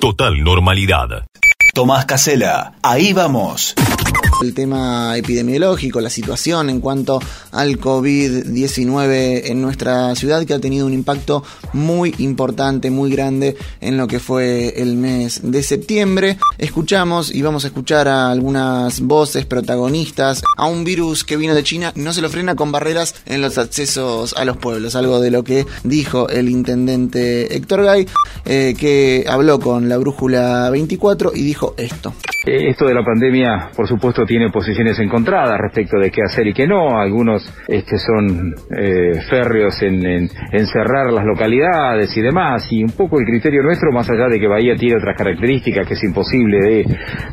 Total normalidad. Tomás Casela, ahí vamos el tema epidemiológico, la situación en cuanto al COVID-19 en nuestra ciudad que ha tenido un impacto muy importante, muy grande en lo que fue el mes de septiembre. Escuchamos y vamos a escuchar a algunas voces protagonistas a un virus que vino de China no se lo frena con barreras en los accesos a los pueblos, algo de lo que dijo el intendente Héctor Gay, eh, que habló con la Brújula 24 y dijo esto. Eh, esto de la pandemia, por supuesto, tiene posiciones encontradas respecto de qué hacer y qué no. Algunos este, son eh, férreos en, cerrar las localidades y demás. Y un poco el criterio nuestro, más allá de que Bahía tiene otras características que es imposible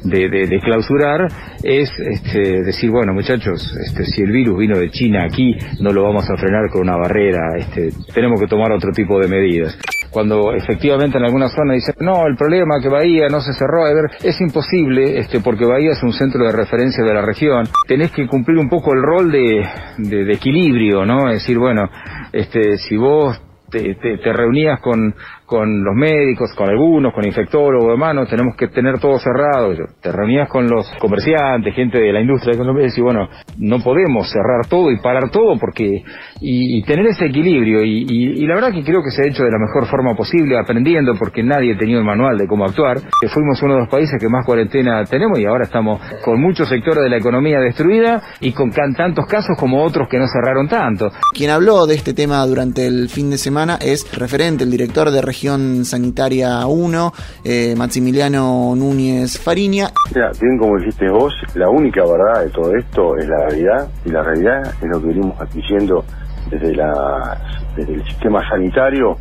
de, de, clausurar, es este, decir, bueno, muchachos, este, si el virus vino de China aquí, no lo vamos a frenar con una barrera. Este, tenemos que tomar otro tipo de medidas cuando efectivamente en alguna zona dicen, no, el problema que Bahía no se cerró, es imposible, este, porque Bahía es un centro de referencia de la región, tenés que cumplir un poco el rol de, de, de equilibrio, ¿no? Es decir, bueno, este, si vos te, reunías con, con los médicos, con algunos, con infectólogos, hermanos, tenemos que tener todo cerrado. Te reunías con los comerciantes, gente de la industria de y bueno, no podemos cerrar todo y parar todo porque, y, tener ese equilibrio. Y, la verdad que creo que se ha hecho de la mejor forma posible, aprendiendo porque nadie tenido el manual de cómo actuar. Que fuimos uno de los países que más cuarentena tenemos y ahora estamos con muchos sectores de la economía destruida y con tantos casos como otros que no cerraron tanto. Quien habló de este tema durante el fin de semana es referente, el director de Sanitaria 1, eh, Maximiliano Núñez Fariña. Mira, bien como dijiste vos, la única verdad de todo esto es la realidad, y la realidad es lo que venimos diciendo desde, la, desde el sistema sanitario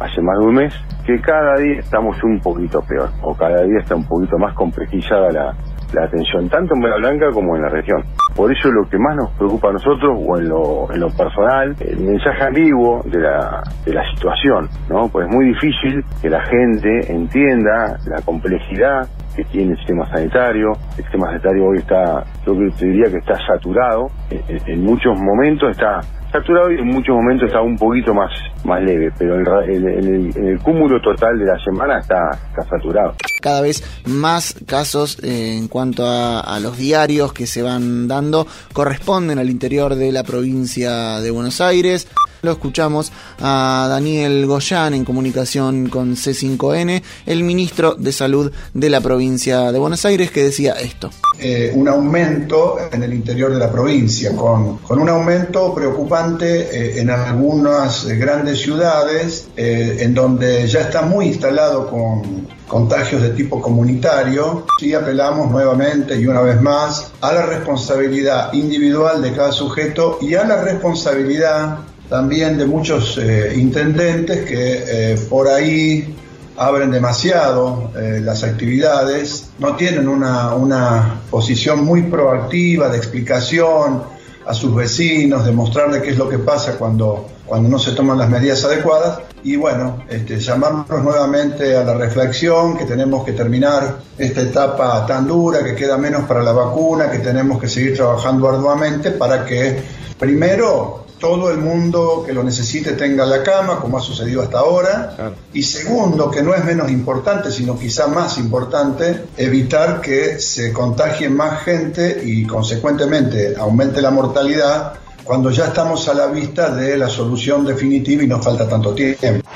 hace más de un mes, que cada día estamos un poquito peor, o cada día está un poquito más complejizada la, la atención, tanto en Bahía Blanca como en la región. Por eso lo que más nos preocupa a nosotros, o en lo, en lo personal, el mensaje ambiguo de la, de la situación, ¿no? Pues es muy difícil que la gente entienda la complejidad tiene el sistema sanitario. El sistema sanitario hoy está, yo diría que está saturado. en muchos momentos está saturado y en muchos momentos está un poquito más, más leve, pero en, el, cúmulo total de la semana está, saturado. Cada vez más casos eh, en cuanto a, los diarios que se van dando corresponden al interior de la provincia de Buenos Aires. Lo escuchamos a Daniel Goyán en comunicación con C5N, el ministro de Salud de la provincia de Buenos Aires, que decía esto. Eh, un aumento en el interior de la provincia, con, un aumento preocupante eh, en algunas grandes ciudades, eh, en donde ya está muy instalado con contagios de tipo comunitario. Sí apelamos nuevamente y una vez más a la responsabilidad individual de cada sujeto y a la responsabilidad también de muchos eh, intendentes que eh, por ahí abren demasiado eh, las actividades, no tienen una, una, posición muy proactiva de explicación a sus vecinos, de mostrarle qué es lo que pasa cuando, cuando no se toman las medidas adecuadas. Y bueno, este, llamarnos nuevamente a la reflexión, que tenemos que terminar esta etapa tan dura, que queda menos para la vacuna, que tenemos que seguir trabajando arduamente para que primero todo el mundo que lo necesite tenga la cama, como ha sucedido hasta ahora. Y segundo, que no es menos importante, sino quizá más importante, evitar que se contagie más gente y consecuentemente aumente la mortalidad cuando ya estamos a la vista de la solución definitiva y no falta tanto tiempo.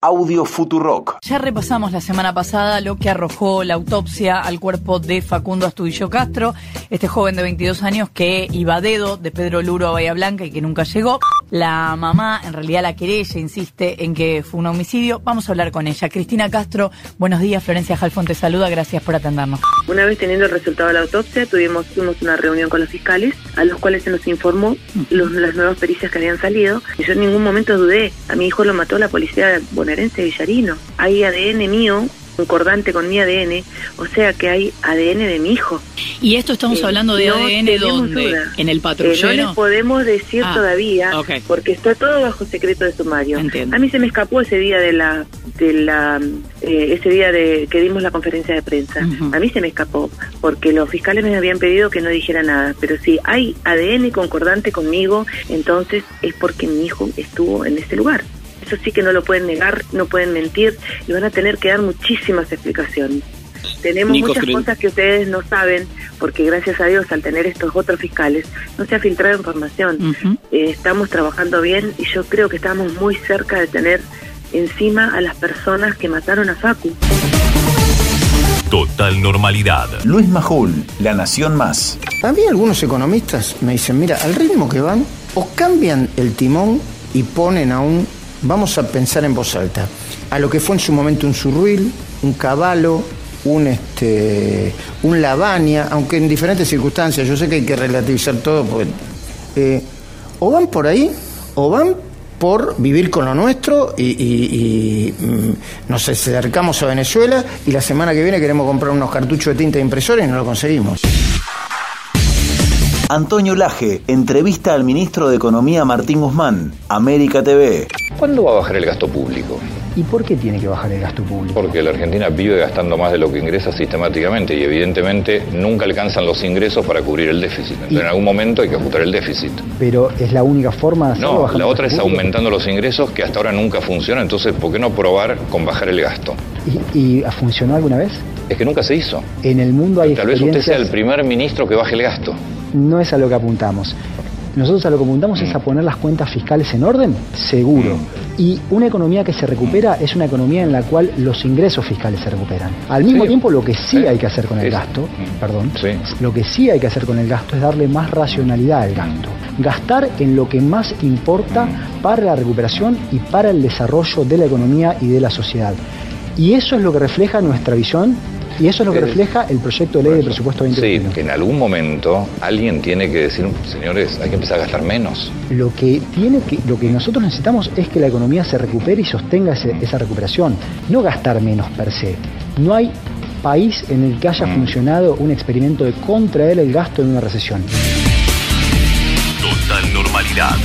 Audio Futurock. Ya repasamos la semana pasada lo que arrojó la autopsia al cuerpo de Facundo Astudillo Castro, este joven de 22 años que iba a dedo de Pedro Luro a Bahía Blanca y que nunca llegó. La mamá, en realidad la querella, insiste en que fue un homicidio. Vamos a hablar con ella. Cristina Castro, buenos días. Florencia Jalfón te saluda. Gracias por atendernos. Una vez teniendo el resultado de la autopsia, tuvimos, tuvimos una reunión con los fiscales, a los cuales se nos informó las nuevas pericias que habían salido. Y yo en ningún momento dudé. A mi hijo lo mató la policía bonaerense Villarino. Hay ADN mío concordante con mi ADN, o sea que hay ADN de mi hijo. ¿Y esto estamos eh, hablando de ADN dónde? ¿En el patrullero? Eh, no les podemos decir ah, todavía, porque está todo bajo secreto de sumario. A mí se me escapó ese día de la, de la, eh, ese día de que dimos la conferencia de prensa. A mí se me escapó, porque los fiscales me habían pedido que no dijera nada. Pero si hay ADN concordante conmigo, entonces es porque mi hijo estuvo en ese lugar Eso sí que no lo pueden negar, no pueden mentir y van a tener que dar muchísimas explicaciones. Tenemos Nico, muchas cosas que ustedes no saben, porque gracias a Dios, al tener estos otros fiscales, no se ha filtrado información. Eh, estamos trabajando bien y yo creo que estamos muy cerca de tener encima a las personas que mataron a Facu. Total normalidad. Luis Majul, La Nación Más. A mí algunos economistas me dicen, mira, al ritmo que van, o cambian el timón y ponen a un, vamos a pensar en voz alta, a lo que fue en su momento un Surruil, un Caballo, un este un Lavania, aunque en diferentes circunstancias, yo sé que hay que relativizar todo, porque, eh, o van por ahí, o van por vivir con lo nuestro y, y- mm, nos acercamos a Venezuela y la semana que viene queremos comprar unos cartuchos de tinta de impresora y no lo conseguimos. Antonio Laje, entrevista al ministro de Economía Martín Guzmán, América TV. ¿Cuándo va a bajar el gasto público? ¿Y por qué tiene que bajar el gasto público? Porque la Argentina vive gastando más de lo que ingresa sistemáticamente y evidentemente nunca alcanzan los ingresos para cubrir el déficit. Entonces en algún momento hay que ajustar el déficit. Pero es la única forma de hacerlo No, la otra es público? aumentando los ingresos que hasta ahora nunca funciona, entonces ¿por qué no probar con bajar el gasto? ¿Y, y funcionó alguna vez? Es que nunca se hizo. En el mundo hay Tal vez usted sea el primer ministro que baje el gasto. No es a lo que apuntamos. Nosotros a lo que apuntamos es a poner las cuentas fiscales en orden, seguro. Y una economía que se recupera es una economía en la cual los ingresos fiscales se recuperan. Al mismo Sí. tiempo, lo que sí, hay que hacer con el gasto, perdón, Sí. lo que sí hay que hacer con el gasto es darle más racionalidad al gasto. Gastar en lo que más importa para la recuperación y para el desarrollo de la economía y de la sociedad. Y eso es lo que refleja nuestra visión y eso es lo que refleja el proyecto de ley de presupuesto Sí, 2021. que en algún momento alguien tiene que decir, señores, hay que empezar a gastar menos. Lo que, tiene que, lo que nosotros necesitamos es que la economía se recupere y sostenga ese- esa recuperación, no gastar menos per se. No hay país en el que haya funcionado un experimento de contraer el gasto en una recesión. Total normalidad.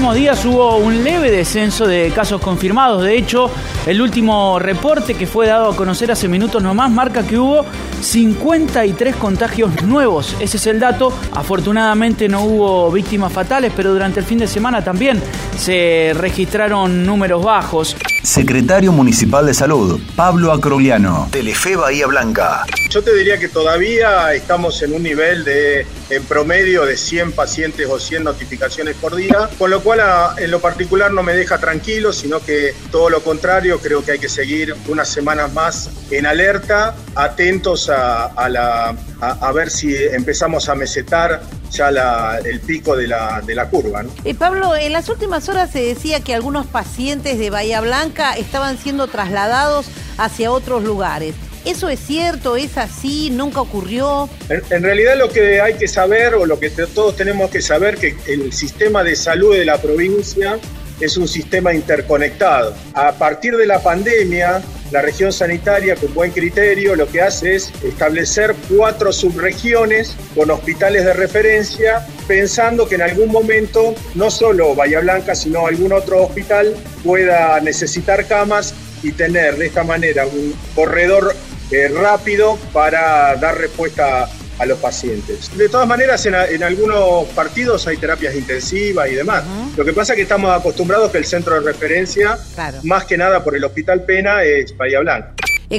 Últimos días hubo un leve descenso de casos confirmados. De hecho, el último reporte que fue dado a conocer hace minutos nomás marca que hubo 53 contagios nuevos. Ese es el dato. Afortunadamente no hubo víctimas fatales, pero durante el fin de semana también se registraron números bajos. Secretario Municipal de Salud, Pablo Acrogliano. Telefe Bahía Blanca. Yo te diría que todavía estamos en un nivel de, en promedio, de 100 pacientes o 100 notificaciones por día, con lo cual a- en lo particular no me deja tranquilo, sino que todo lo contrario, creo que hay que seguir unas semanas más en alerta, atentos a, a ver si empezamos a mesetar ya la- el pico de la, de la curva. ¿no? Eh, Pablo, en las últimas horas se decía que algunos pacientes de Bahía Blanca estaban siendo trasladados hacia otros lugares. ¿Eso es cierto? ¿Es así? ¿Nunca ocurrió? En, realidad lo que hay que saber, o lo que todos tenemos que saber, que el sistema de salud de la provincia es un sistema interconectado. A partir de la pandemia, la región sanitaria, con buen criterio, lo que hace es establecer cuatro subregiones con hospitales de referencia, pensando que en algún momento no solo Bahía Blanca, sino algún otro hospital pueda necesitar camas y tener de esta manera un corredor eh, rápido para dar respuesta a los pacientes. De todas maneras, en, a- en algunos partidos hay terapias intensivas y demás. Lo que pasa es que estamos acostumbrados que el centro de referencia, más que nada por el Hospital Pena, es Bahía Blanca.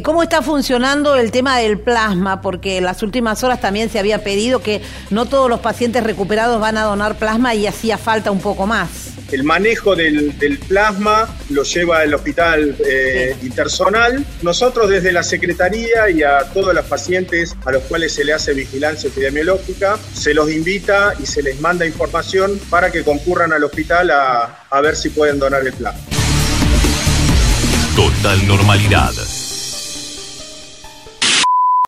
¿Cómo está funcionando el tema del plasma? Porque en las últimas horas también se había pedido que no todos los pacientes recuperados van a donar plasma y hacía falta un poco más. El manejo del, del plasma lo lleva el hospital eh, intersonal. Nosotros desde la Secretaría y a todos los pacientes a los cuales se le hace vigilancia epidemiológica, se los invita y se les manda información para que concurran al hospital a, a ver si pueden donar el plasma. Total normalidad.